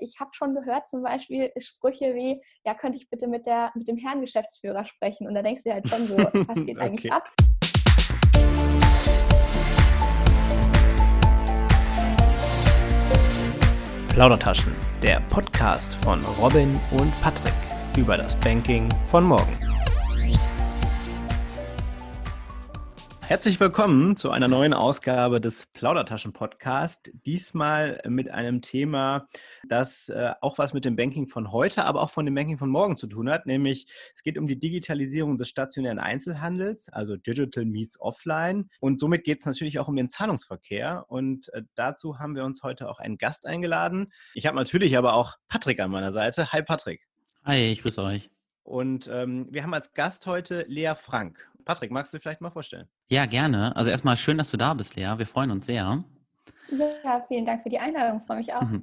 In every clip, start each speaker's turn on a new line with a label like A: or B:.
A: ich habe schon gehört, zum Beispiel Sprüche wie, ja, könnte ich bitte mit, der, mit dem Herrn Geschäftsführer sprechen? Und da denkst du halt schon so, was geht okay. eigentlich ab?
B: Plaudertaschen, der Podcast von Robin und Patrick über das Banking von morgen. Herzlich willkommen zu einer neuen Ausgabe des Plaudertaschen-Podcast. Diesmal mit einem Thema, das äh, auch was mit dem Banking von heute, aber auch von dem Banking von morgen zu tun hat. Nämlich es geht um die Digitalisierung des stationären Einzelhandels, also Digital Meets Offline. Und somit geht es natürlich auch um den Zahlungsverkehr. Und äh, dazu haben wir uns heute auch einen Gast eingeladen. Ich habe natürlich aber auch Patrick an meiner Seite. Hi Patrick.
C: Hi, ich grüße euch.
B: Und ähm, wir haben als Gast heute Lea Frank. Patrick, magst du dich vielleicht mal vorstellen?
C: Ja, gerne. Also erstmal schön, dass du da bist, Lea. Wir freuen uns sehr.
A: Ja, vielen Dank für die Einladung. Freue mich auch. Mhm.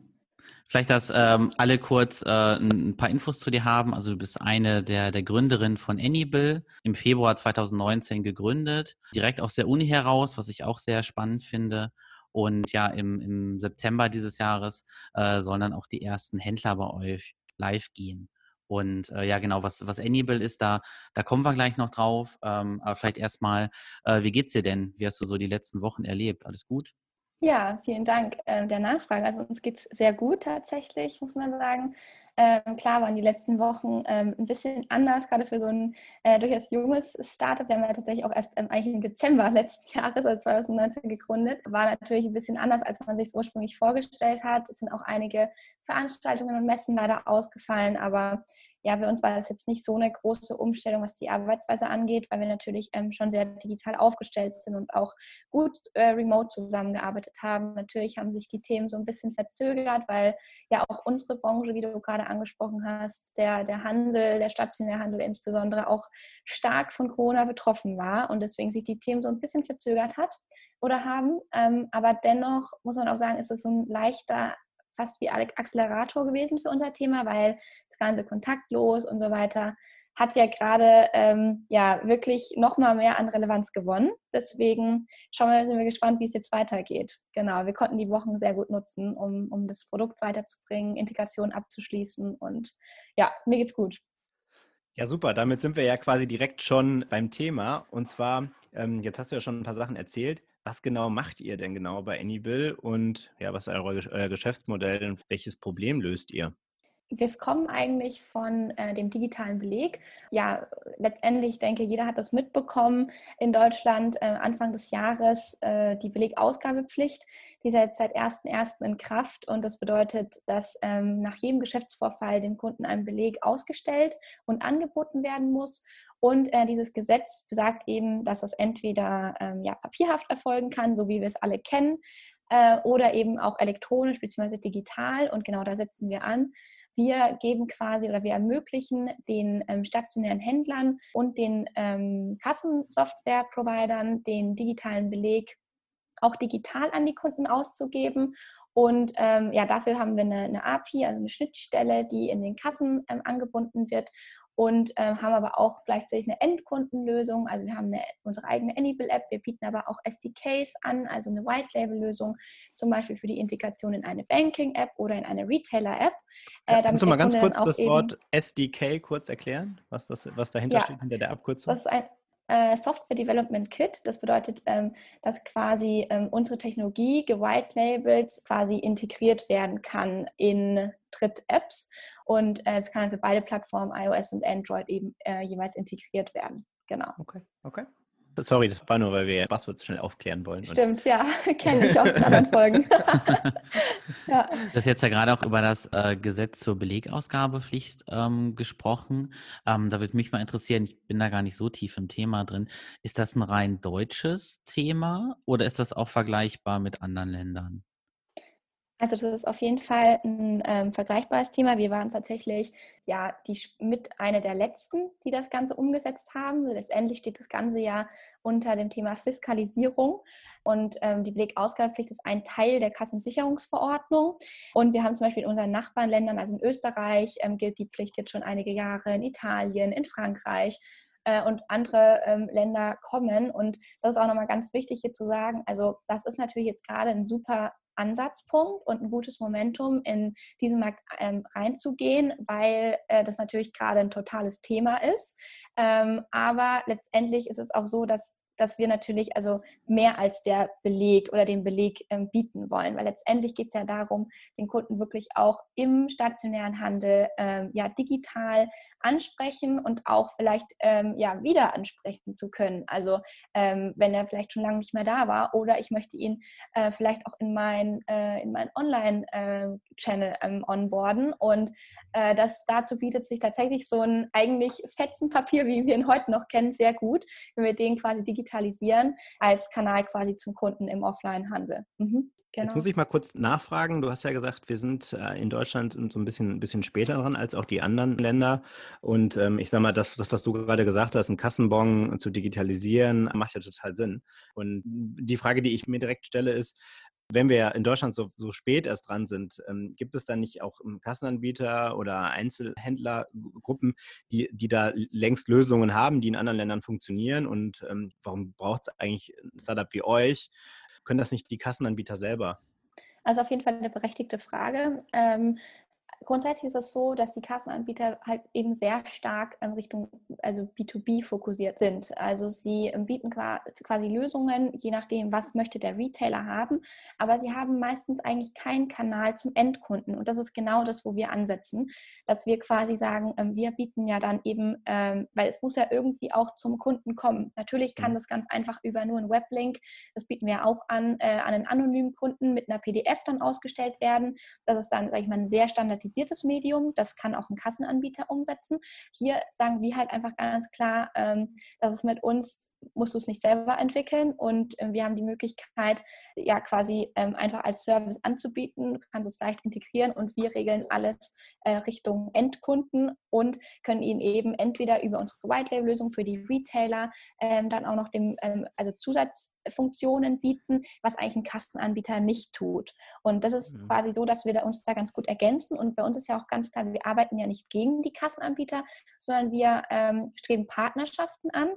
C: Vielleicht, dass ähm, alle kurz äh, ein paar Infos zu dir haben. Also du bist eine der, der Gründerinnen von Anybill, im Februar 2019 gegründet, direkt aus der Uni heraus, was ich auch sehr spannend finde. Und ja, im, im September dieses Jahres äh, sollen dann auch die ersten Händler bei euch live gehen. Und äh, ja, genau, was, was Anybill ist, da, da kommen wir gleich noch drauf. Ähm, aber vielleicht erstmal, äh, wie geht's dir denn? Wie hast du so die letzten Wochen erlebt? Alles gut?
A: Ja, vielen Dank äh, der Nachfrage. Also uns geht es sehr gut tatsächlich, muss man sagen. Ähm, klar waren die letzten Wochen ähm, ein bisschen anders, gerade für so ein äh, durchaus junges Startup. Wir haben ja tatsächlich auch erst ähm, eigentlich im Dezember letzten Jahres, also 2019, gegründet. War natürlich ein bisschen anders, als man sich es ursprünglich vorgestellt hat. Es sind auch einige Veranstaltungen und Messen leider ausgefallen, aber ja, für uns war das jetzt nicht so eine große Umstellung, was die Arbeitsweise angeht, weil wir natürlich ähm, schon sehr digital aufgestellt sind und auch gut äh, remote zusammengearbeitet haben. Natürlich haben sich die Themen so ein bisschen verzögert, weil ja auch unsere Branche, wie du gerade angesprochen hast, der, der Handel, der stationäre Handel insbesondere auch stark von Corona betroffen war und deswegen sich die Themen so ein bisschen verzögert hat oder haben. Ähm, aber dennoch muss man auch sagen, ist es so ein leichter fast wie Accelerator gewesen für unser Thema, weil das Ganze kontaktlos und so weiter hat ja gerade ähm, ja wirklich noch mal mehr an Relevanz gewonnen. Deswegen schauen wir, sind wir gespannt, wie es jetzt weitergeht. Genau, wir konnten die Wochen sehr gut nutzen, um, um das Produkt weiterzubringen, Integration abzuschließen und ja, mir geht's gut.
B: Ja, super. Damit sind wir ja quasi direkt schon beim Thema. Und zwar, ähm, jetzt hast du ja schon ein paar Sachen erzählt. Was genau macht ihr denn genau bei Anybill und ja, was ist euer, euer Geschäftsmodell und welches Problem löst ihr?
A: Wir kommen eigentlich von äh, dem digitalen Beleg. Ja, letztendlich denke jeder hat das mitbekommen in Deutschland äh, Anfang des Jahres äh, die Belegausgabepflicht, die ist jetzt seit 1.1. in Kraft und das bedeutet, dass ähm, nach jedem Geschäftsvorfall dem Kunden ein Beleg ausgestellt und angeboten werden muss und äh, dieses Gesetz besagt eben, dass es entweder ähm, ja, papierhaft erfolgen kann, so wie wir es alle kennen, äh, oder eben auch elektronisch bzw. digital. Und genau da setzen wir an. Wir geben quasi oder wir ermöglichen den ähm, stationären Händlern und den ähm, Kassensoftware-Providern den digitalen Beleg auch digital an die Kunden auszugeben. Und ähm, ja, dafür haben wir eine, eine, API, also eine Schnittstelle, die in den Kassen ähm, angebunden wird und äh, haben aber auch gleichzeitig eine Endkundenlösung. Also wir haben eine, unsere eigene Anybill-App, wir bieten aber auch SDKs an, also eine White-Label-Lösung, zum Beispiel für die Integration in eine Banking-App oder in eine Retailer-App.
B: Äh, Kannst du mal ganz kurz das Wort SDK kurz erklären, was, das, was dahinter ja, steht, hinter der Abkürzung?
A: Das ist ein äh, Software Development Kit. Das bedeutet, ähm, dass quasi ähm, unsere Technologie gewhite-labelt quasi integriert werden kann in Dritt-Apps und es äh, kann für beide Plattformen, iOS und Android, eben äh, jeweils integriert werden. Genau.
B: Okay, okay. Sorry, das war nur, weil wir Passworts schnell aufklären wollen.
A: Stimmt, ja. Kenne ich aus anderen Folgen.
C: ja. Du hast jetzt ja gerade auch über das äh, Gesetz zur Belegausgabepflicht ähm, gesprochen. Ähm, da würde mich mal interessieren, ich bin da gar nicht so tief im Thema drin. Ist das ein rein deutsches Thema oder ist das auch vergleichbar mit anderen Ländern?
A: Also das ist auf jeden Fall ein ähm, vergleichbares Thema. Wir waren tatsächlich ja die mit einer der letzten, die das Ganze umgesetzt haben. Letztendlich steht das Ganze ja unter dem Thema Fiskalisierung und ähm, die Belegausgabepflicht ist ein Teil der Kassensicherungsverordnung. Und wir haben zum Beispiel in unseren Nachbarländern, also in Österreich, ähm, gilt die Pflicht jetzt schon einige Jahre, in Italien, in Frankreich äh, und andere ähm, Länder kommen. Und das ist auch nochmal ganz wichtig hier zu sagen. Also das ist natürlich jetzt gerade ein super Ansatzpunkt und ein gutes Momentum, in diesen Markt ähm, reinzugehen, weil äh, das natürlich gerade ein totales Thema ist. Ähm, aber letztendlich ist es auch so, dass dass wir natürlich also mehr als der Beleg oder den Beleg ähm, bieten wollen, weil letztendlich geht es ja darum, den Kunden wirklich auch im stationären Handel ähm, ja digital ansprechen und auch vielleicht ähm, ja wieder ansprechen zu können. Also ähm, wenn er vielleicht schon lange nicht mehr da war oder ich möchte ihn äh, vielleicht auch in mein äh, in mein Online-Channel äh, ähm, onboarden und äh, das dazu bietet sich tatsächlich so ein eigentlich Fetzenpapier, wie wir ihn heute noch kennen, sehr gut, wenn wir den quasi digital digitalisieren als Kanal quasi zum Kunden im Offline-Handel.
B: Mhm. Genau. Jetzt muss ich mal kurz nachfragen. Du hast ja gesagt, wir sind äh, in Deutschland so ein bisschen, ein bisschen später dran als auch die anderen Länder. Und ähm, ich sage mal, das, das, was du gerade gesagt hast, einen Kassenbon zu digitalisieren, macht ja total Sinn. Und die Frage, die ich mir direkt stelle, ist, wenn wir in Deutschland so, so spät erst dran sind, ähm, gibt es dann nicht auch Kassenanbieter oder Einzelhändlergruppen, die, die da längst Lösungen haben, die in anderen Ländern funktionieren? Und ähm, warum braucht es eigentlich ein Startup wie euch? Können das nicht die Kassenanbieter selber?
A: Also auf jeden Fall eine berechtigte Frage. Ähm, grundsätzlich ist es so, dass die Kassenanbieter halt eben sehr stark in Richtung also B2B fokussiert sind. Also sie ähm, bieten quasi Lösungen, je nachdem, was möchte der Retailer haben, aber sie haben meistens eigentlich keinen Kanal zum Endkunden. Und das ist genau das, wo wir ansetzen, dass wir quasi sagen, ähm, wir bieten ja dann eben, ähm, weil es muss ja irgendwie auch zum Kunden kommen. Natürlich kann mhm. das ganz einfach über nur einen Weblink, das bieten wir auch an, äh, an einen anonymen Kunden mit einer PDF dann ausgestellt werden. Das ist dann, sage ich mal, ein sehr standardisiertes standardisiertes Medium. Das kann auch ein Kassenanbieter umsetzen. Hier sagen wir halt einfach ganz klar, ähm, dass es mit uns musst du es nicht selber entwickeln und äh, wir haben die Möglichkeit, ja quasi ähm, einfach als Service anzubieten. Du kannst es leicht integrieren und wir regeln alles äh, Richtung Endkunden und können ihnen eben entweder über unsere White Label Lösung für die Retailer ähm, dann auch noch dem, ähm, also Zusatzfunktionen bieten, was eigentlich ein Kassenanbieter nicht tut. Und das ist mhm. quasi so, dass wir uns da ganz gut ergänzen und bei uns ist ja auch ganz klar, wir arbeiten ja nicht gegen die Kassenanbieter, sondern wir ähm, streben Partnerschaften an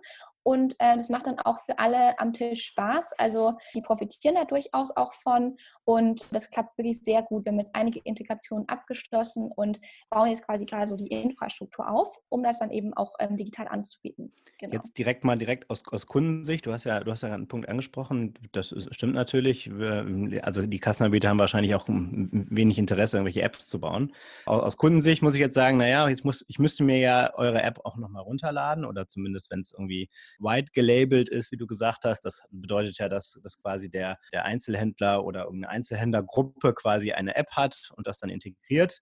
A: und äh, das macht dann auch für alle am Tisch Spaß. Also die profitieren da durchaus auch von. Und das klappt wirklich sehr gut. Wir haben jetzt einige Integrationen abgeschlossen und bauen jetzt quasi gerade so die Infrastruktur auf, um das dann eben auch ähm, digital anzubieten.
B: Genau. Jetzt direkt mal direkt aus, aus Kundensicht. Du hast ja, du hast ja einen Punkt angesprochen. Das ist, stimmt natürlich. Also die Kassenanbieter haben wahrscheinlich auch wenig Interesse, irgendwelche Apps zu bauen. Aus Kundensicht muss ich jetzt sagen, naja, jetzt muss, ich müsste mir ja eure App auch nochmal runterladen oder zumindest, wenn es irgendwie white gelabelt ist, wie du gesagt hast. Das bedeutet ja, dass, dass quasi der, der Einzelhändler oder irgendeine Einzelhändlergruppe quasi eine App hat und das dann integriert.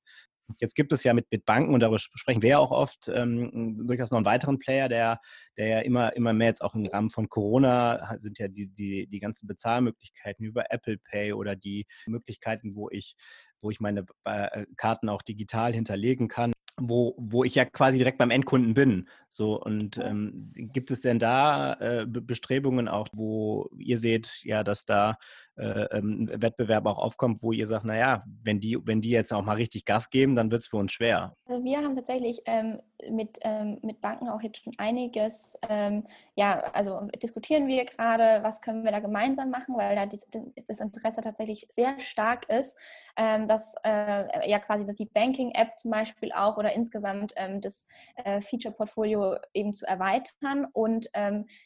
B: Jetzt gibt es ja mit, mit Banken, und darüber sprechen wir ja auch oft, ähm, durchaus noch einen weiteren Player, der, der ja immer, immer mehr jetzt auch im Rahmen von Corona sind ja die, die, die ganzen Bezahlmöglichkeiten über Apple Pay oder die Möglichkeiten, wo ich, wo ich meine äh, Karten auch digital hinterlegen kann wo, wo ich ja quasi direkt beim Endkunden bin. So, und ähm, gibt es denn da äh, Bestrebungen auch, wo ihr seht, ja, dass da äh, ähm, Wettbewerb auch aufkommt, wo ihr sagt, naja, wenn die, wenn die jetzt auch mal richtig Gas geben, dann wird es für uns schwer?
A: Also wir haben tatsächlich ähm, mit, ähm, mit Banken auch jetzt schon einiges, ähm, ja, also diskutieren wir gerade, was können wir da gemeinsam machen, weil da das, das Interesse tatsächlich sehr stark ist, ähm, dass äh, ja quasi dass die Banking-App zum Beispiel auch oder insgesamt ähm, das äh, Feature-Portfolio eben zu erweitern. Und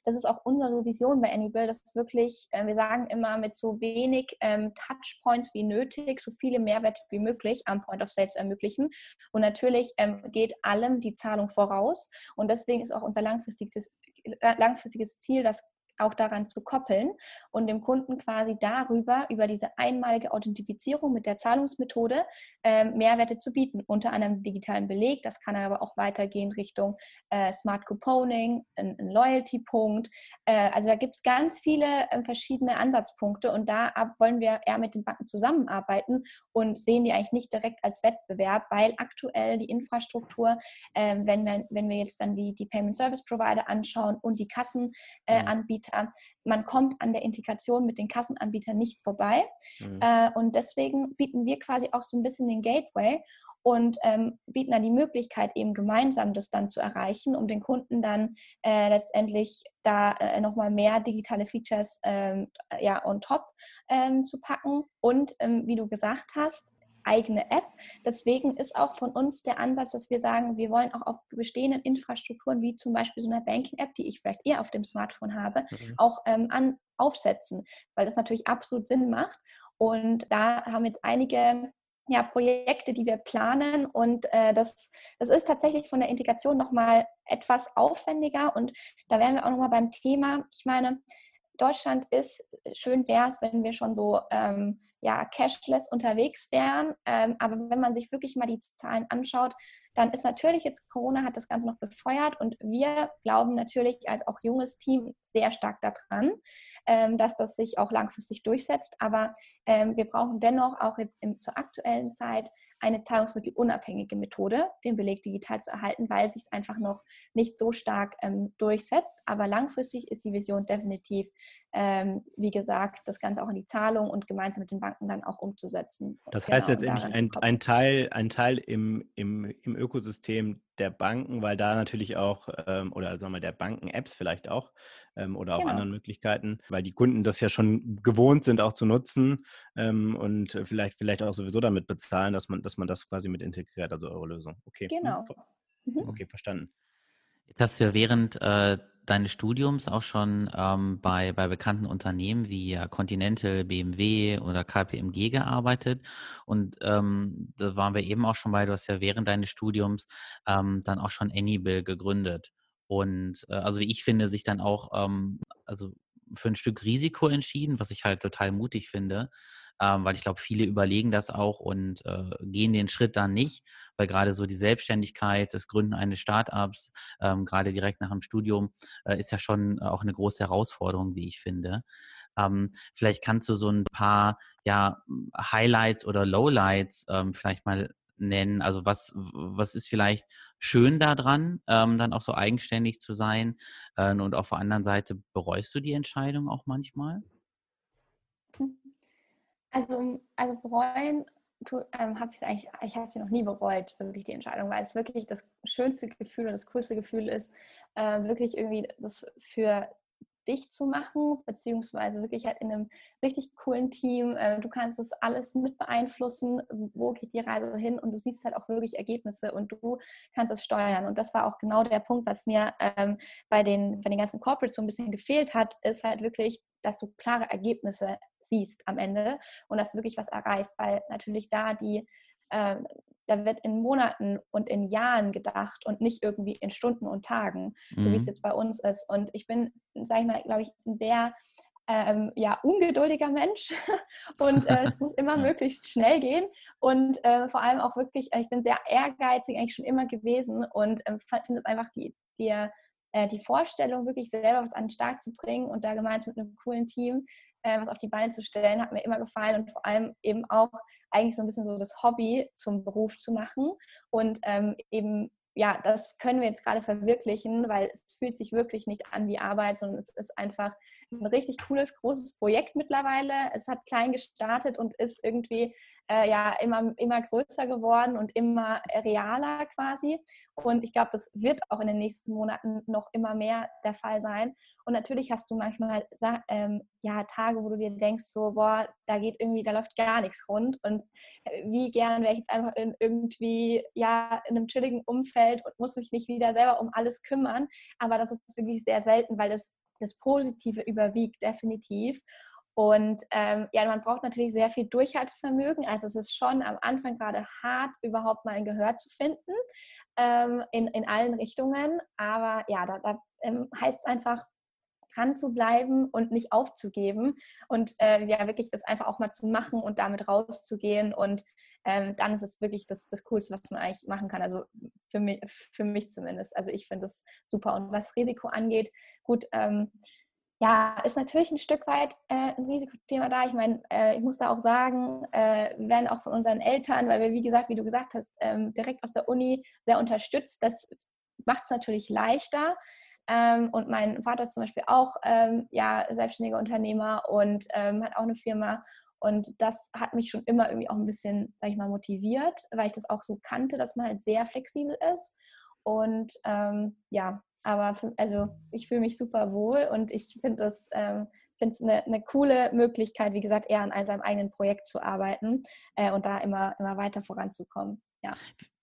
A: das ist auch unsere Vision bei Anybill, dass wirklich, äh, wir sagen immer mit so wenig ähm, Touchpoints wie nötig, so viele Mehrwerte wie möglich am Point of Sale zu ermöglichen. Und natürlich ähm, geht allem die Zahlung voraus. Und deswegen ist auch unser langfristiges, äh, langfristiges Ziel, dass auch daran zu koppeln und dem Kunden quasi darüber, über diese einmalige Authentifizierung mit der Zahlungsmethode äh, Mehrwerte zu bieten, unter anderem digitalen Beleg. Das kann aber auch weitergehen Richtung äh, Smart Couponing, ein, ein Loyalty-Punkt. Äh, also da gibt es ganz viele ähm, verschiedene Ansatzpunkte und da wollen wir eher mit den Banken zusammenarbeiten und sehen die eigentlich nicht direkt als Wettbewerb, weil aktuell die Infrastruktur, ähm, wenn, wir, wenn wir jetzt dann die, die Payment Service Provider anschauen und die Kassenanbieter, Anbieter. Man kommt an der Integration mit den Kassenanbietern nicht vorbei. Mhm. Äh, und deswegen bieten wir quasi auch so ein bisschen den Gateway und ähm, bieten dann die Möglichkeit, eben gemeinsam das dann zu erreichen, um den Kunden dann äh, letztendlich da äh, nochmal mehr digitale Features ähm, ja, on top ähm, zu packen. Und ähm, wie du gesagt hast, eigene App. Deswegen ist auch von uns der Ansatz, dass wir sagen, wir wollen auch auf bestehenden Infrastrukturen, wie zum Beispiel so eine Banking-App, die ich vielleicht eher auf dem Smartphone habe, mhm. auch ähm, an, aufsetzen, weil das natürlich absolut Sinn macht. Und da haben jetzt einige ja, Projekte, die wir planen. Und äh, das, das ist tatsächlich von der Integration nochmal etwas aufwendiger. Und da wären wir auch nochmal beim Thema. Ich meine, Deutschland ist, schön wäre es, wenn wir schon so ähm, ja, cashless unterwegs wären. Ähm, aber wenn man sich wirklich mal die Zahlen anschaut, dann ist natürlich jetzt Corona hat das Ganze noch befeuert und wir glauben natürlich als auch junges Team sehr stark daran, ähm, dass das sich auch langfristig durchsetzt. Aber ähm, wir brauchen dennoch auch jetzt im, zur aktuellen Zeit eine zahlungsmittelunabhängige Methode, den Beleg digital zu erhalten, weil sich es einfach noch nicht so stark ähm, durchsetzt. Aber langfristig ist die Vision definitiv, ähm, wie gesagt, das Ganze auch in die Zahlung und gemeinsam mit den Banken dann auch umzusetzen.
B: Das heißt genau, letztendlich ein, ein, Teil, ein Teil im, im, im Ökosystem der Banken, weil da natürlich auch, ähm, oder sagen wir der Banken-Apps vielleicht auch, ähm, oder auch genau. anderen Möglichkeiten, weil die Kunden das ja schon gewohnt sind, auch zu nutzen ähm, und vielleicht, vielleicht auch sowieso damit bezahlen, dass man, dass man das quasi mit integriert, also eure Lösung. Okay.
A: Hm, genau.
B: Mhm. Okay, verstanden.
C: Jetzt hast du ja während äh, deines Studiums auch schon ähm, bei, bei bekannten Unternehmen wie Continental, BMW oder KPMG gearbeitet. Und ähm, da waren wir eben auch schon bei, du hast ja während deines Studiums ähm, dann auch schon Anybill gegründet. Und äh, also wie ich finde, sich dann auch ähm, also für ein Stück Risiko entschieden, was ich halt total mutig finde, ähm, weil ich glaube, viele überlegen das auch und äh, gehen den Schritt dann nicht, weil gerade so die Selbstständigkeit, das Gründen eines Startups, ähm, gerade direkt nach dem Studium, äh, ist ja schon auch eine große Herausforderung, wie ich finde. Ähm, vielleicht kannst du so ein paar ja, Highlights oder Lowlights ähm, vielleicht mal nennen? Also was, was ist vielleicht schön daran, ähm, dann auch so eigenständig zu sein? Äh, und auf der anderen Seite bereust du die Entscheidung auch manchmal?
A: Also, also bereuen ähm, habe ich eigentlich, ich habe sie noch nie bereut, wirklich die Entscheidung, weil es wirklich das schönste Gefühl und das coolste Gefühl ist, äh, wirklich irgendwie das für dich zu machen, beziehungsweise wirklich halt in einem richtig coolen Team. Äh, du kannst das alles mit beeinflussen, wo geht die Reise hin und du siehst halt auch wirklich Ergebnisse und du kannst es steuern. Und das war auch genau der Punkt, was mir ähm, bei, den, bei den ganzen Corporates so ein bisschen gefehlt hat, ist halt wirklich, dass du klare Ergebnisse siehst am Ende und dass du wirklich was erreichst, weil natürlich da die äh, da wird in Monaten und in Jahren gedacht und nicht irgendwie in Stunden und Tagen, mhm. so wie es mhm. jetzt bei uns ist. Und ich bin, sage ich mal, glaube ich, ein sehr ähm, ja, ungeduldiger Mensch und äh, es muss immer möglichst schnell gehen und äh, vor allem auch wirklich, äh, ich bin sehr ehrgeizig eigentlich schon immer gewesen und äh, finde es einfach die, die, äh, die Vorstellung, wirklich selber was an den Start zu bringen und da gemeinsam mit einem coolen Team äh, was auf die Beine zu stellen, hat mir immer gefallen und vor allem eben auch eigentlich so ein bisschen so das Hobby zum Beruf zu machen. Und ähm, eben ja, das können wir jetzt gerade verwirklichen, weil es fühlt sich wirklich nicht an wie Arbeit, sondern es ist einfach ein richtig cooles, großes Projekt mittlerweile. Es hat klein gestartet und ist irgendwie äh, ja immer, immer größer geworden und immer realer quasi. Und ich glaube, das wird auch in den nächsten Monaten noch immer mehr der Fall sein. Und natürlich hast du manchmal ähm, ja, Tage, wo du dir denkst, so, boah, da geht irgendwie, da läuft gar nichts rund. Und äh, wie gern wäre ich jetzt einfach in irgendwie, ja, in einem chilligen Umfeld und muss mich nicht wieder selber um alles kümmern. Aber das ist wirklich sehr selten, weil das das Positive überwiegt definitiv. Und ähm, ja, man braucht natürlich sehr viel Durchhaltevermögen. Also es ist schon am Anfang gerade hart, überhaupt mal ein Gehör zu finden ähm, in, in allen Richtungen. Aber ja, da, da ähm, heißt es einfach, dran zu bleiben und nicht aufzugeben und äh, ja, wirklich das einfach auch mal zu machen und damit rauszugehen. Und ähm, dann ist es wirklich das, das Coolste, was man eigentlich machen kann. Also für mich, für mich zumindest. Also ich finde das super. Und was Risiko angeht, gut, ähm, ja, ist natürlich ein Stück weit äh, ein Risikothema da. Ich meine, äh, ich muss da auch sagen, äh, wir werden auch von unseren Eltern, weil wir, wie gesagt, wie du gesagt hast, ähm, direkt aus der Uni sehr unterstützt. Das macht es natürlich leichter. Ähm, und mein Vater ist zum Beispiel auch ähm, ja, selbstständiger Unternehmer und ähm, hat auch eine Firma. Und das hat mich schon immer irgendwie auch ein bisschen, sag ich mal, motiviert, weil ich das auch so kannte, dass man halt sehr flexibel ist. Und ähm, ja, aber für, also ich fühle mich super wohl und ich finde das ähm, finde es eine, eine, coole Möglichkeit, wie gesagt, eher an seinem eigenen Projekt zu arbeiten äh, und da immer, immer weiter voranzukommen. Ja.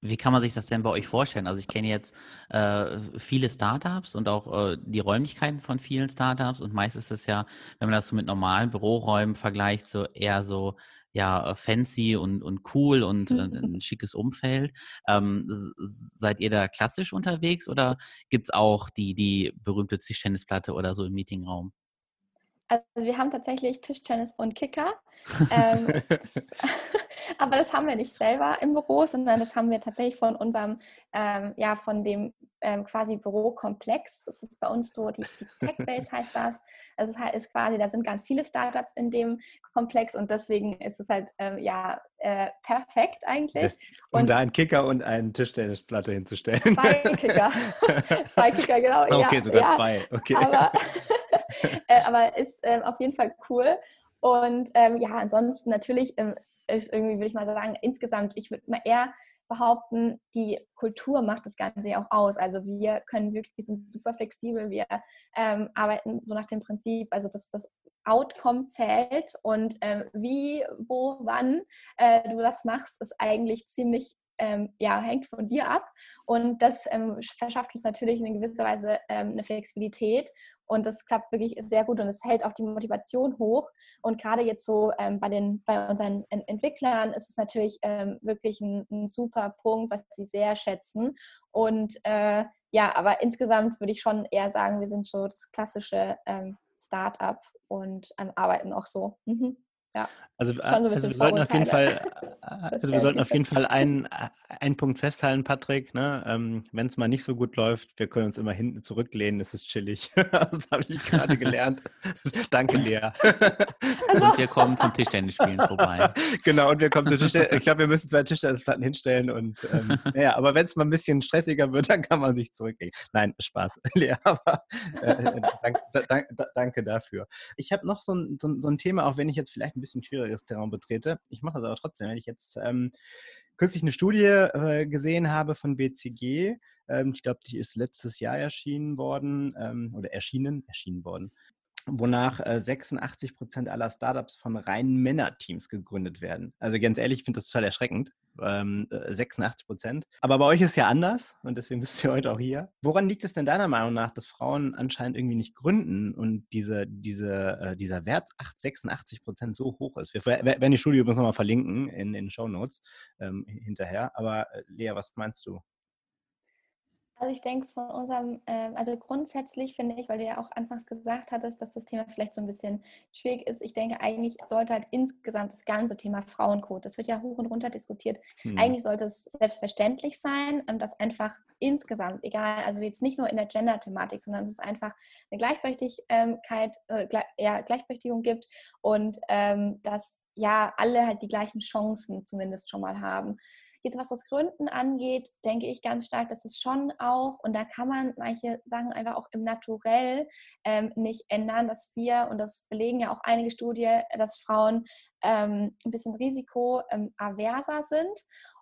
C: Wie kann man sich das denn bei euch vorstellen? Also ich kenne jetzt äh, viele Startups und auch äh, die Räumlichkeiten von vielen Startups und meist ist es ja, wenn man das so mit normalen Büroräumen vergleicht, so eher so ja fancy und, und cool und äh, ein schickes Umfeld. Ähm, seid ihr da klassisch unterwegs oder gibt es auch die, die berühmte Tischtennisplatte oder so im Meetingraum?
A: Also wir haben tatsächlich Tischtennis und Kicker. ähm, das, aber das haben wir nicht selber im Büro, sondern das haben wir tatsächlich von unserem, ähm, ja, von dem ähm, quasi Bürokomplex. Das ist bei uns so, die, die Tech-Base heißt das. Also es ist quasi, da sind ganz viele Startups in dem Komplex und deswegen ist es halt, ähm, ja, äh, perfekt eigentlich.
B: Um und da einen Kicker und eine Tischtennisplatte hinzustellen.
A: Zwei Kicker. zwei Kicker, genau.
B: Okay, ja, sogar ja. zwei. Okay.
A: Aber, äh, aber ist ähm, auf jeden Fall cool. Und ähm, ja, ansonsten natürlich ähm, ist irgendwie, würde ich mal sagen, insgesamt, ich würde mal eher behaupten, die Kultur macht das Ganze ja auch aus. Also wir können wirklich, wir sind super flexibel, wir ähm, arbeiten so nach dem Prinzip, also dass das Outcome zählt und ähm, wie, wo, wann äh, du das machst, ist eigentlich ziemlich ähm, ja, hängt von dir ab. Und das ähm, verschafft uns natürlich in gewisser Weise ähm, eine Flexibilität. Und das klappt wirklich sehr gut und es hält auch die Motivation hoch. Und gerade jetzt so ähm, bei, den, bei unseren Entwicklern ist es natürlich ähm, wirklich ein, ein, super Punkt, was sie sehr schätzen. Und äh, ja, aber insgesamt würde ich schon eher sagen, wir sind so das klassische ähm, Start-up und arbeiten auch so. Mhm. Ja.
B: Also, so also wir sollten auf jeden Fall, also wir sollten auf jeden Fall einen, einen Punkt festhalten, Patrick. Ne? Ähm, Wenn es mal nicht so gut läuft, wir können uns immer hinten zurücklehnen, es ist chillig. das habe ich gerade gelernt. Danke, Lea.
C: Also. Und wir kommen zum Tischtennisspielen vorbei.
B: Genau, und wir kommen zum Tischtennis. Ich glaube, wir müssen zwei Tischtennisplatten hinstellen und ähm, naja, aber wenn es mal ein bisschen stressiger wird, dann kann man sich zurücklegen. Nein, Spaß, Lea, aber äh, dank, dank, danke dafür. Ich habe noch so ein, so, so ein Thema, auch wenn ich jetzt vielleicht ein bisschen schwierig schwieriges Terrain betrete. Ich mache es aber trotzdem, wenn ich jetzt ähm, kürzlich eine Studie äh, gesehen habe von BCG. Ähm, ich glaube, die ist letztes Jahr erschienen worden ähm, oder erschienen, erschienen worden wonach äh, 86 Prozent aller Startups von reinen Männerteams gegründet werden. Also ganz ehrlich, ich finde das total erschreckend. Ähm, 86 äh, Prozent. Aber bei euch ist ja anders und deswegen bist du heute auch hier. Woran liegt es denn deiner Meinung nach, dass Frauen anscheinend irgendwie nicht gründen und diese, diese, äh, dieser Wert 8, 86 Prozent so hoch ist? Wir werden die Studie übrigens nochmal verlinken in den Show Notes ähm, hinterher. Aber äh, Lea, was meinst du?
A: Also ich denke von unserem, äh, also grundsätzlich finde ich, weil du ja auch anfangs gesagt hattest, dass das Thema vielleicht so ein bisschen schwierig ist. Ich denke, eigentlich sollte halt insgesamt das ganze Thema Frauencode, das wird ja hoch und runter diskutiert, hm. eigentlich sollte es selbstverständlich sein, ähm, dass einfach insgesamt, egal, also jetzt nicht nur in der Gender-Thematik, sondern dass es einfach eine Gleichberechtigkeit, äh, ja, Gleichberechtigung gibt und ähm, dass ja alle halt die gleichen Chancen zumindest schon mal haben. Jetzt, was das Gründen angeht, denke ich ganz stark, dass es schon auch, und da kann man manche Sachen einfach auch im Naturell ähm, nicht ändern, dass wir, und das belegen ja auch einige Studien, dass Frauen ähm, ein bisschen risikoaverser ähm, sind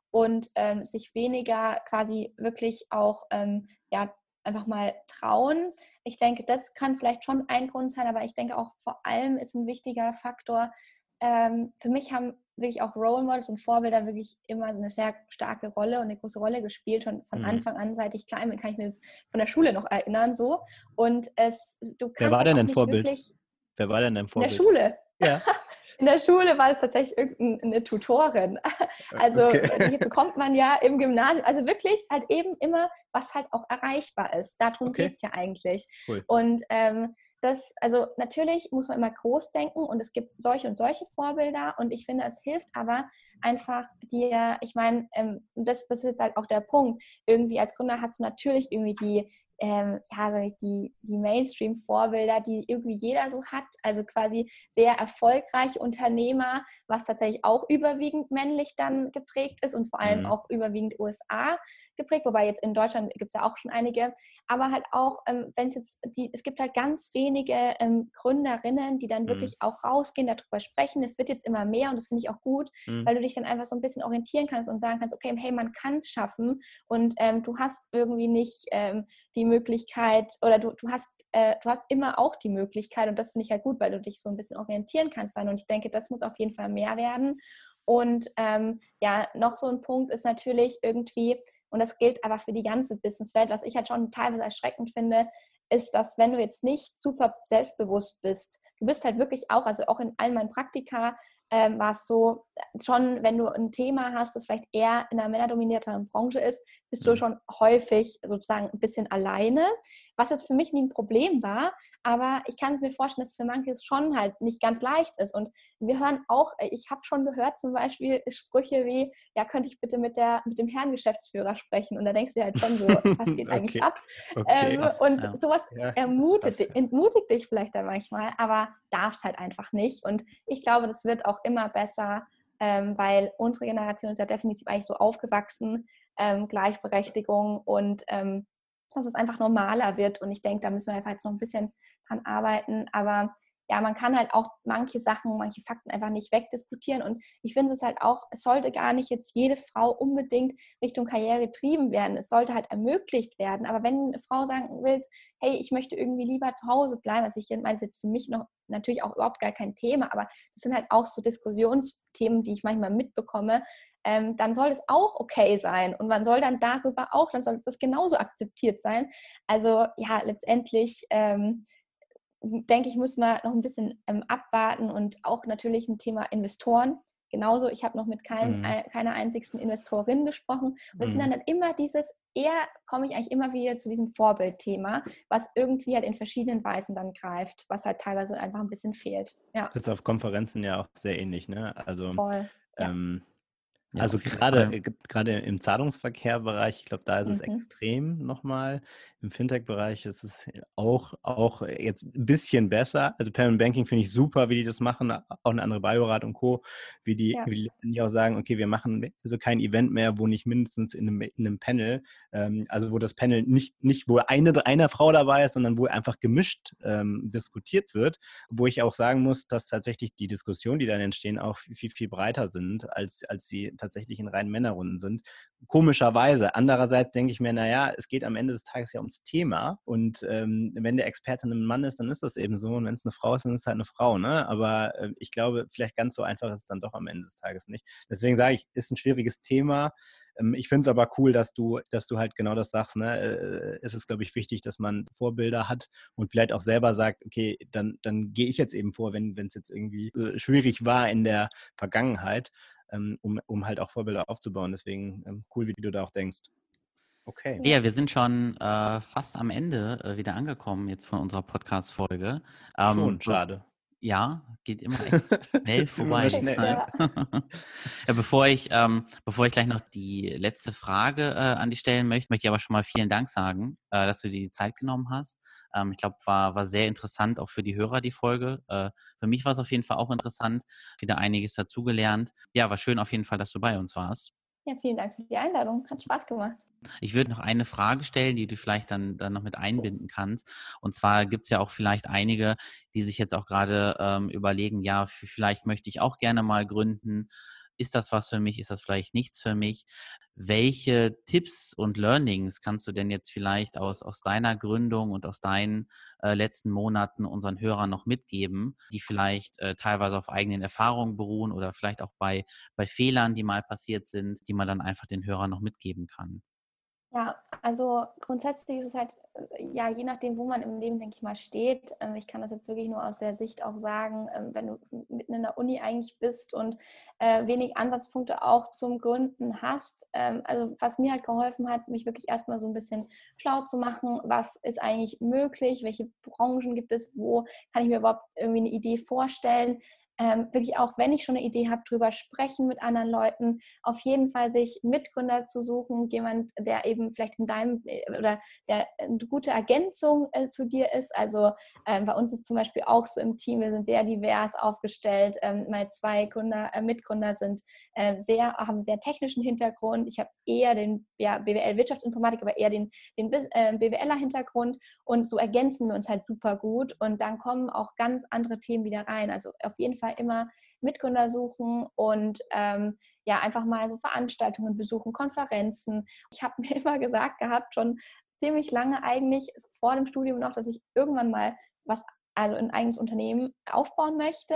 A: und ähm, sich weniger quasi wirklich auch ähm, ja, einfach mal trauen. Ich denke, das kann vielleicht schon ein Grund sein, aber ich denke auch vor allem ist ein wichtiger Faktor, ähm, für mich haben wirklich auch Role Models und Vorbilder wirklich immer so eine sehr starke Rolle und eine große Rolle gespielt. Und von mhm. Anfang an, seit ich klein bin, kann ich mir das von der Schule noch erinnern. So. Und es, du kannst
B: Wer war denn dein Vorbild? Wer war denn dein Vorbild?
A: In der Schule.
B: Ja.
A: In der Schule war es tatsächlich irgendeine Tutorin. Also okay. die bekommt man ja im Gymnasium. Also wirklich halt eben immer, was halt auch erreichbar ist. Darum okay. geht es ja eigentlich. Cool. Und ähm, das, also natürlich muss man immer groß denken und es gibt solche und solche Vorbilder und ich finde, es hilft aber einfach dir, ich meine, ähm, das, das ist halt auch der Punkt. Irgendwie als Gründer hast du natürlich irgendwie die ähm, ja, die, die Mainstream-Vorbilder, die irgendwie jeder so hat, also quasi sehr erfolgreiche Unternehmer, was tatsächlich auch überwiegend männlich dann geprägt ist und vor allem mhm. auch überwiegend USA geprägt, wobei jetzt in Deutschland gibt es ja auch schon einige, aber halt auch, ähm, wenn es jetzt die, es gibt halt ganz wenige ähm, Gründerinnen, die dann mhm. wirklich auch rausgehen, darüber sprechen. Es wird jetzt immer mehr und das finde ich auch gut, mhm. weil du dich dann einfach so ein bisschen orientieren kannst und sagen kannst, okay, hey, man kann es schaffen und ähm, du hast irgendwie nicht ähm, die Möglichkeit oder du, du hast äh, du hast immer auch die Möglichkeit und das finde ich halt gut, weil du dich so ein bisschen orientieren kannst dann. Und ich denke, das muss auf jeden Fall mehr werden. Und ähm, ja, noch so ein Punkt ist natürlich irgendwie, und das gilt aber für die ganze Businesswelt, was ich halt schon teilweise erschreckend finde, ist, dass wenn du jetzt nicht super selbstbewusst bist, du bist halt wirklich auch, also auch in all meinen Praktika ähm, war es so, schon wenn du ein Thema hast, das vielleicht eher in einer männerdominierteren Branche ist, bist du mhm. schon häufig sozusagen ein bisschen alleine, was jetzt für mich nie ein Problem war, aber ich kann mir vorstellen, dass für manche es schon halt nicht ganz leicht ist und wir hören auch, ich habe schon gehört zum Beispiel Sprüche wie, ja, könnte ich bitte mit, der, mit dem Herrn Geschäftsführer sprechen und da denkst du halt schon so, was geht okay. eigentlich ab? Okay. Ähm, und ja. sowas ja. ermutigt, entmutigt dich vielleicht dann manchmal, aber darf es halt einfach nicht und ich glaube, das wird auch immer besser, ähm, weil unsere Generation ist ja definitiv eigentlich so aufgewachsen, ähm, Gleichberechtigung und ähm, dass es einfach normaler wird. Und ich denke, da müssen wir einfach jetzt noch ein bisschen dran arbeiten. Aber ja, man kann halt auch manche Sachen, manche Fakten einfach nicht wegdiskutieren. Und ich finde es halt auch, es sollte gar nicht jetzt jede Frau unbedingt Richtung Karriere getrieben werden. Es sollte halt ermöglicht werden. Aber wenn eine Frau sagen will, hey, ich möchte irgendwie lieber zu Hause bleiben, also ich meine, das ist jetzt für mich noch natürlich auch überhaupt gar kein Thema, aber das sind halt auch so Diskussionsthemen, die ich manchmal mitbekomme, ähm, dann soll es auch okay sein und man soll dann darüber auch, dann soll das genauso akzeptiert sein. Also ja, letztendlich ähm, denke ich, muss man noch ein bisschen ähm, abwarten und auch natürlich ein Thema Investoren. Genauso, ich habe noch mit keinem, mhm. äh, keiner einzigsten Investorin gesprochen. Und es mhm. sind dann halt immer dieses, eher komme ich eigentlich immer wieder zu diesem Vorbildthema, was irgendwie halt in verschiedenen Weisen dann greift, was halt teilweise einfach ein bisschen fehlt. Ja.
B: Das ist auf Konferenzen ja auch sehr ähnlich, ne? Also Voll. Ja. Ähm, ja, also gerade äh, gerade im Zahlungsverkehrbereich, ich glaube, da ist es mhm. extrem nochmal. Im Fintech-Bereich ist es auch, auch jetzt ein bisschen besser. Also Payment Banking finde ich super, wie die das machen, auch eine andere Biorat und Co., wie die, ja. wie die auch sagen, okay, wir machen also kein Event mehr, wo nicht mindestens in einem, in einem Panel, ähm, also wo das Panel nicht, nicht wo eine, eine Frau dabei ist, sondern wo einfach gemischt ähm, diskutiert wird, wo ich auch sagen muss, dass tatsächlich die Diskussionen, die dann entstehen, auch viel, viel breiter sind, als, als sie tatsächlich in reinen Männerrunden sind. Komischerweise. Andererseits denke ich mir, naja, es geht am Ende des Tages ja ums Thema. Und ähm, wenn der Experte ein Mann ist, dann ist das eben so. Und wenn es eine Frau ist, dann ist es halt eine Frau. Ne? Aber äh, ich glaube, vielleicht ganz so einfach ist es dann doch am Ende des Tages nicht. Deswegen sage ich, ist ein schwieriges Thema ähm, ich finde es aber cool, dass du, dass du halt genau das sagst. Ne? Äh, es ist, glaube ich, wichtig, dass man Vorbilder hat und vielleicht auch selber sagt, okay, dann, dann gehe ich jetzt eben vor, wenn es jetzt irgendwie äh, schwierig war in der Vergangenheit um, um halt auch Vorbilder aufzubauen. Deswegen ähm, cool, wie du da auch denkst.
C: Okay. Ja, wir sind schon äh, fast am Ende äh, wieder angekommen jetzt von unserer Podcast-Folge.
B: Ähm, schon, schade.
C: Ja, geht immer echt schnell vorbei. Schnell. Ja. ja, bevor ich, ähm, bevor ich gleich noch die letzte Frage äh, an dich stellen möchte, möchte ich aber schon mal vielen Dank sagen, äh, dass du dir die Zeit genommen hast. Ähm, ich glaube, war, war sehr interessant auch für die Hörer die Folge. Äh, für mich war es auf jeden Fall auch interessant, wieder einiges dazugelernt. Ja, war schön auf jeden Fall, dass du bei uns warst.
A: Ja, vielen Dank für die Einladung. Hat Spaß gemacht.
C: Ich würde noch eine Frage stellen, die du vielleicht dann, dann noch mit einbinden kannst. Und zwar gibt es ja auch vielleicht einige, die sich jetzt auch gerade ähm, überlegen, ja, vielleicht möchte ich auch gerne mal gründen ist das was für mich, ist das vielleicht nichts für mich? Welche Tipps und Learnings kannst du denn jetzt vielleicht aus, aus deiner Gründung und aus deinen äh, letzten Monaten unseren Hörern noch mitgeben, die vielleicht äh, teilweise auf eigenen Erfahrungen beruhen oder vielleicht auch bei, bei Fehlern, die mal passiert sind, die man dann einfach den Hörern noch mitgeben kann?
A: Ja, also grundsätzlich ist es halt, äh, ja, je nachdem, wo man im Leben, denke ich mal, steht. Ähm, ich kann das jetzt wirklich nur aus der Sicht auch sagen, ähm, wenn du mitten in der Uni eigentlich bist und äh, wenig Ansatzpunkte auch zum Gründen hast. Ähm, also was mir halt geholfen hat, mich wirklich erstmal so ein bisschen schlau zu machen, was ist eigentlich möglich, welche Branchen gibt es, wo kann ich mir überhaupt irgendwie eine Idee vorstellen ähm, wirklich auch, wenn ich schon eine Idee habe, drüber sprechen mit anderen Leuten, auf jeden Fall sich Mitgründer zu suchen, jemand, der eben vielleicht in deinem äh, oder der eine gute Ergänzung äh, zu dir ist. Also ähm, bei uns ist zum Beispiel auch so im Team, wir sind sehr divers aufgestellt. Ähm, meine zwei Gründer, äh, Mitgründer sind äh, sehr, haben einen sehr technischen Hintergrund. Ich habe eher den ja, BWL Wirtschaftsinformatik, aber eher den, den äh, BWLer-Hintergrund und so ergänzen wir uns halt super gut und dann kommen auch ganz andere Themen wieder rein. Also auf jeden Fall immer Mitgründer suchen und ähm, ja, einfach mal so Veranstaltungen besuchen, Konferenzen. Ich habe mir immer gesagt gehabt, schon ziemlich lange eigentlich vor dem Studium noch, dass ich irgendwann mal was, also ein eigenes Unternehmen aufbauen möchte.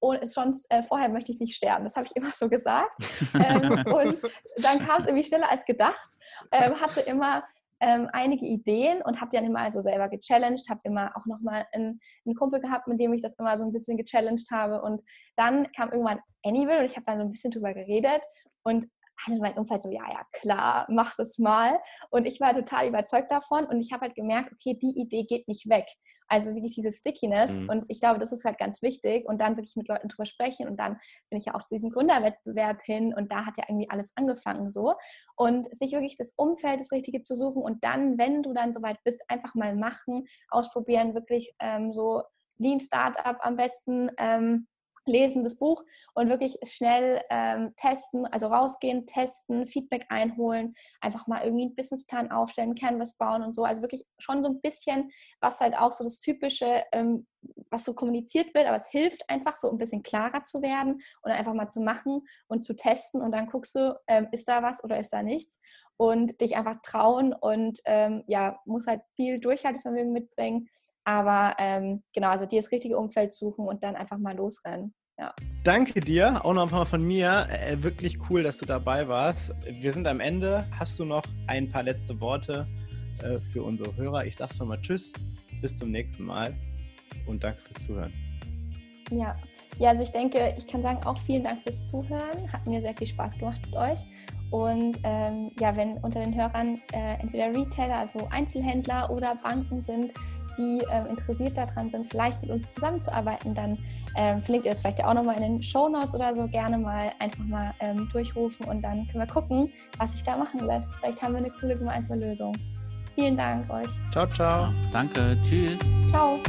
A: Und sonst äh, vorher möchte ich nicht sterben. Das habe ich immer so gesagt. ähm, und dann kam es irgendwie schneller als gedacht. Ähm, hatte immer ähm, einige Ideen und habe die dann immer also selber gechallenged, habe immer auch nochmal einen, einen Kumpel gehabt, mit dem ich das immer so ein bisschen gechallenged habe. Und dann kam irgendwann Anywil und ich habe dann so ein bisschen drüber geredet. Und alle in meinem Umfeld so, ja, ja, klar, mach das mal. Und ich war total überzeugt davon und ich habe halt gemerkt, okay, die Idee geht nicht weg. Also wirklich diese Stickiness mhm. und ich glaube, das ist halt ganz wichtig und dann wirklich mit Leuten drüber sprechen und dann bin ich ja auch zu diesem Gründerwettbewerb hin und da hat ja irgendwie alles angefangen so und sich wirklich das Umfeld, das Richtige zu suchen und dann, wenn du dann soweit bist, einfach mal machen, ausprobieren, wirklich ähm, so Lean Startup am besten ähm, lesen das Buch und wirklich schnell ähm, testen, also rausgehen, testen, Feedback einholen, einfach mal irgendwie einen Businessplan aufstellen, Canvas bauen und so. Also wirklich schon so ein bisschen, was halt auch so das Typische, ähm, was so kommuniziert wird, aber es hilft einfach so ein bisschen klarer zu werden und einfach mal zu machen und zu testen und dann guckst du, ähm, ist da was oder ist da nichts und dich einfach trauen und ähm, ja, muss halt viel Durchhaltevermögen mitbringen aber ähm, genau, also dir das richtige Umfeld suchen und dann einfach mal losrennen. Ja.
B: Danke dir, auch nochmal von mir. Äh, wirklich cool, dass du dabei warst. Wir sind am Ende. Hast du noch ein paar letzte Worte äh, für unsere Hörer? Ich sag's nochmal Tschüss, bis zum nächsten Mal und danke fürs Zuhören.
A: Ja. ja, also ich denke, ich kann sagen, auch vielen Dank fürs Zuhören. Hat mir sehr viel Spaß gemacht mit euch. Und ähm, ja, wenn unter den Hörern äh, entweder Retailer, also Einzelhändler oder Banken sind, die äh, interessiert daran sind, vielleicht mit uns zusammenzuarbeiten, dann ähm, verlinkt ihr es vielleicht auch nochmal in den Show Notes oder so. Gerne mal einfach mal ähm, durchrufen und dann können wir gucken, was sich da machen lässt. Vielleicht haben wir eine coole gemeinsame Lösung. Vielen Dank euch.
B: Ciao, ciao.
C: Danke. Tschüss.
A: Ciao.